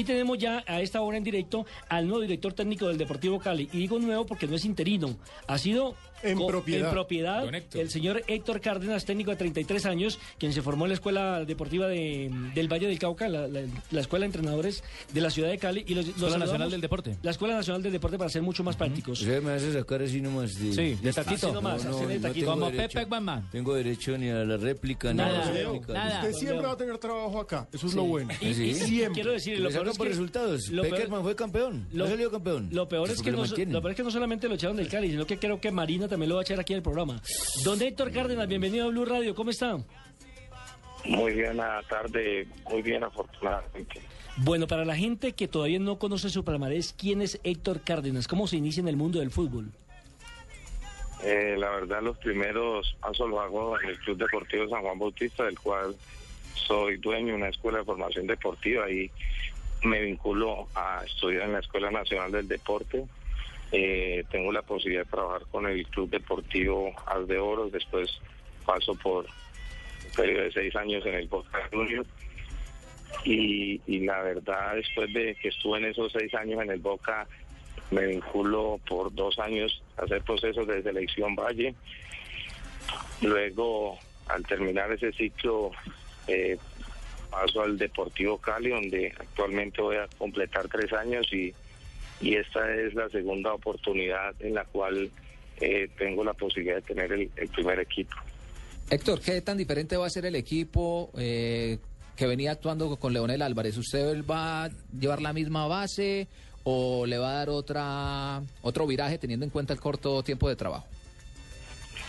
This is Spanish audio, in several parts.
Y tenemos ya a esta hora en directo al nuevo director técnico del Deportivo Cali. Y digo nuevo porque no es interino, ha sido En propiedad. en propiedad el señor Héctor Cárdenas, técnico de 33 años, quien se formó en la Escuela Deportiva de, del Valle del Cauca, la, la- la Escuela de Entrenadores de la ciudad de Cali. Y los, los Escuela Nacional del Deporte. La Escuela Nacional del Deporte para ser mucho más prácticos. Usted me hace sacar así nomás de... Sí, de taquito. Así nomás, así de taquito. tengo Como derecho. Pepe Guamán. Tengo derecho ni a la réplica, ni Nada. a la réplica. nada. Usted siempre va a tener trabajo acá. Eso es lo bueno. Y, y- Sí. y Siempre. quiero decir, lo peor es por que resultados. lo peor- fue campeón. lo- no salió campeón. Lo peor, es que no, mantienen. lo peor es que no solamente lo echaron del Cali, sino que creo que Marina también lo va a echar aquí en el programa. Don Héctor Cárdenas, bienvenido a Blue Radio, ¿cómo está? Muy bien, la tarde, muy bien, afortunadamente. Bueno, para la gente que todavía no conoce su palmarés, ¿quién es Héctor Cárdenas? ¿Cómo se inicia en el mundo del fútbol? Eh, la verdad, los primeros pasos los hago en el Club Deportivo San Juan Bautista, del cual soy dueño de una escuela de formación deportiva y me vinculo a estudiar en la Escuela Nacional del Deporte. Eh, tengo la posibilidad de trabajar con el Club Deportivo As de Oro, después paso por un periodo de seis años en el Boca Juniors. Y, y la verdad, después de que estuve en esos seis años en el Boca, me vinculo por dos años a hacer procesos de selección Valle. Luego, al terminar ese ciclo, eh, paso al Deportivo Cali, donde actualmente voy a completar tres años y, y esta es la segunda oportunidad en la cual eh, tengo la posibilidad de tener el, el primer equipo. Héctor, ¿qué tan diferente va a ser el equipo eh, que venía actuando con Leonel Álvarez? ¿Usted va a llevar la misma base o le va a dar otra otro viraje teniendo en cuenta el corto tiempo de trabajo?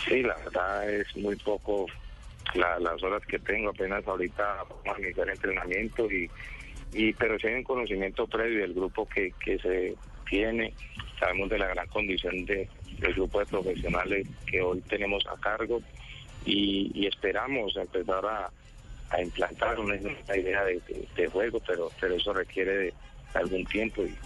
Sí, la verdad es muy poco la- las horas que tengo, apenas ahorita vamos a iniciar entrenamiento y, y pero sí hay un conocimiento previo del grupo que, que se tiene, sabemos de la gran condición de, del grupo de profesionales que hoy tenemos a cargo y, esperamos empezar a, a implantar una, idea de, de- de juego, pero, pero eso requiere de algún tiempo y,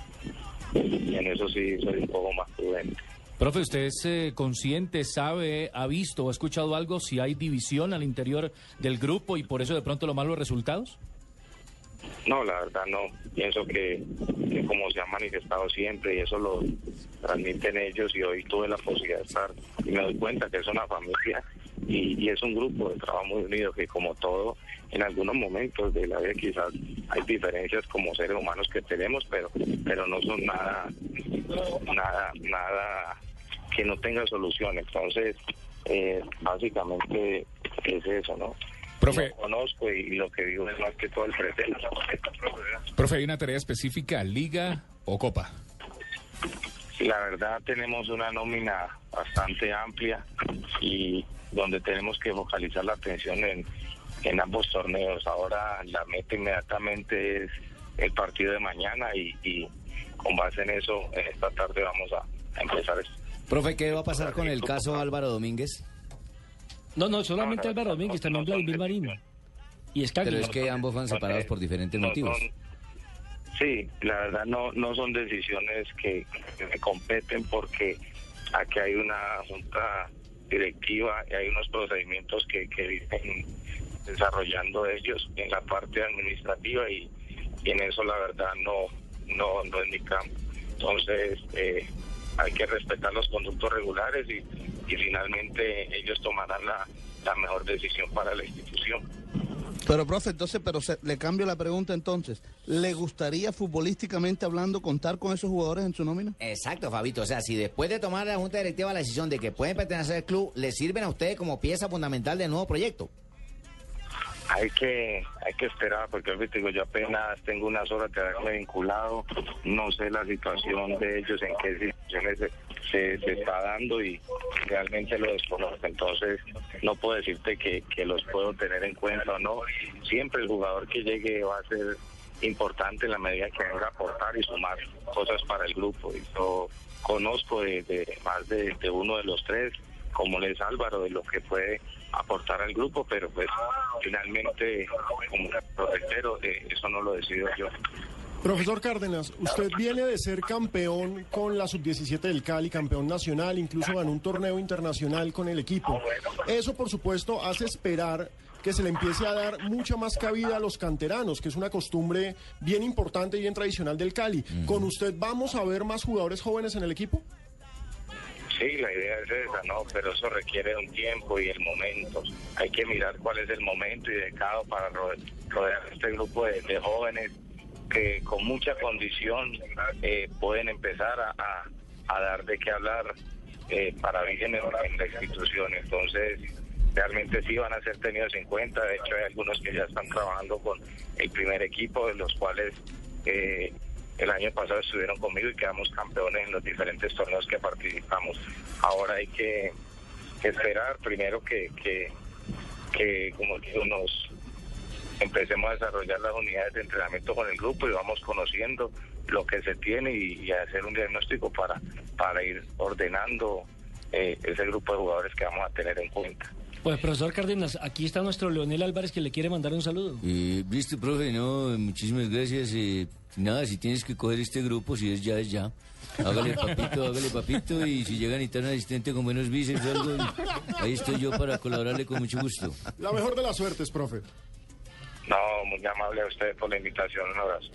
y en eso sí soy un poco más prudente. Profe, ¿usted es eh, consciente, sabe, ha visto o ha escuchado algo si hay división al interior del grupo y por eso de pronto los malos resultados? No, la verdad no. Pienso que, como se ha manifestado siempre y eso lo transmiten ellos y hoy tuve la posibilidad de estar y me doy cuenta que es una familia y, y es un grupo de trabajo muy unido que como todo en algunos momentos de la vida quizás hay diferencias como seres humanos que tenemos pero pero no son nada nada nada que no tenga solución entonces eh, básicamente es eso no Profe. Lo conozco y lo que digo es más que todo el presente. Profe, ¿hay una tarea específica, liga o copa? La verdad tenemos una nómina bastante amplia y donde tenemos que focalizar la atención en, en ambos torneos. Ahora la meta inmediatamente es el partido de mañana y, y con base en eso, en esta tarde vamos a, a empezar esto. Profe, ¿qué va a pasar con el caso Álvaro Domínguez? No, no, solamente Álvaro Domínguez, también Vladimir Marín. decisiones. Y Escagli. Pero es que ambos fueron separados por diferentes motivos. sí, la verdad no, no son decisiones que, me competen porque aquí hay una junta directiva y hay unos procedimientos que, que vienen desarrollando ellos en la parte administrativa y, y en eso la verdad no, no, no es mi campo. Entonces eh, hay que respetar los conductos regulares y, y finalmente ellos tomarán la, la mejor decisión para la institución. Pero, profe, entonces, pero se- le cambio la pregunta entonces. ¿Le gustaría futbolísticamente hablando contar con esos jugadores en su nómina? Exacto, Fabito. O sea, si después de tomar la Junta Directiva la decisión de que pueden pertenecer al club, les sirven a ustedes como pieza fundamental del nuevo proyecto. Hay que hay que esperar porque digo yo apenas tengo unas horas de haberme vinculado, no sé la situación de ellos en qué situaciones se, se, está dando y realmente lo desconozco, entonces no puedo decirte que, los puedo tener en cuenta o no. Siempre el jugador que llegue va a ser importante en la medida que venga a aportar y sumar cosas para el grupo. Y yo conozco de, más de uno de los tres, como les Álvaro, de lo que puede aportar al grupo, pero pues finalmente como protestero eh, eso no lo decido yo. Profesor Cárdenas, usted viene de ser campeón con la sub-17 del Cali, campeón nacional, incluso ganó un torneo internacional con el equipo. Eso, por supuesto, hace esperar que se le empiece a dar mucha más cabida a los canteranos, que es una costumbre bien importante y bien tradicional del Cali. ¿Con usted vamos a ver más jugadores jóvenes en el equipo? Sí, la idea es esa, ¿no? Pero eso requiere un tiempo y el momento. Hay que mirar cuál es el momento indicado para ro- rodear este grupo de, jóvenes que con mucha condición eh, pueden empezar a, dar de qué hablar eh, para bien en, en la institución. Entonces, realmente sí van a ser tenidos en cuenta. De hecho, hay algunos que ya están trabajando con el primer equipo, de los cuales eh, el año pasado estuvieron conmigo y quedamos campeones en los diferentes torneos que participamos. Ahora hay que, esperar primero que, que, que, como digo, nos empecemos a desarrollar las unidades de entrenamiento con el grupo y vamos conociendo lo que se tiene y, y hacer un diagnóstico para, para ir ordenando eh, ese grupo de jugadores que vamos a tener en cuenta. Pues profesor Cárdenas, aquí está nuestro Leonel Álvarez que le quiere mandar un saludo. Eh, Listo, profe, no, muchísimas gracias. eh, nada, si tienes que coger este grupo, si es ya, es ya. Hágale papito, hágale papito y si llega a necesitar un asistente con buenos bíceps o algo, ahí estoy yo para colaborarle con mucho gusto. La mejor de las suertes, profe. No, muy amable a ustedes por la invitación. Un abrazo.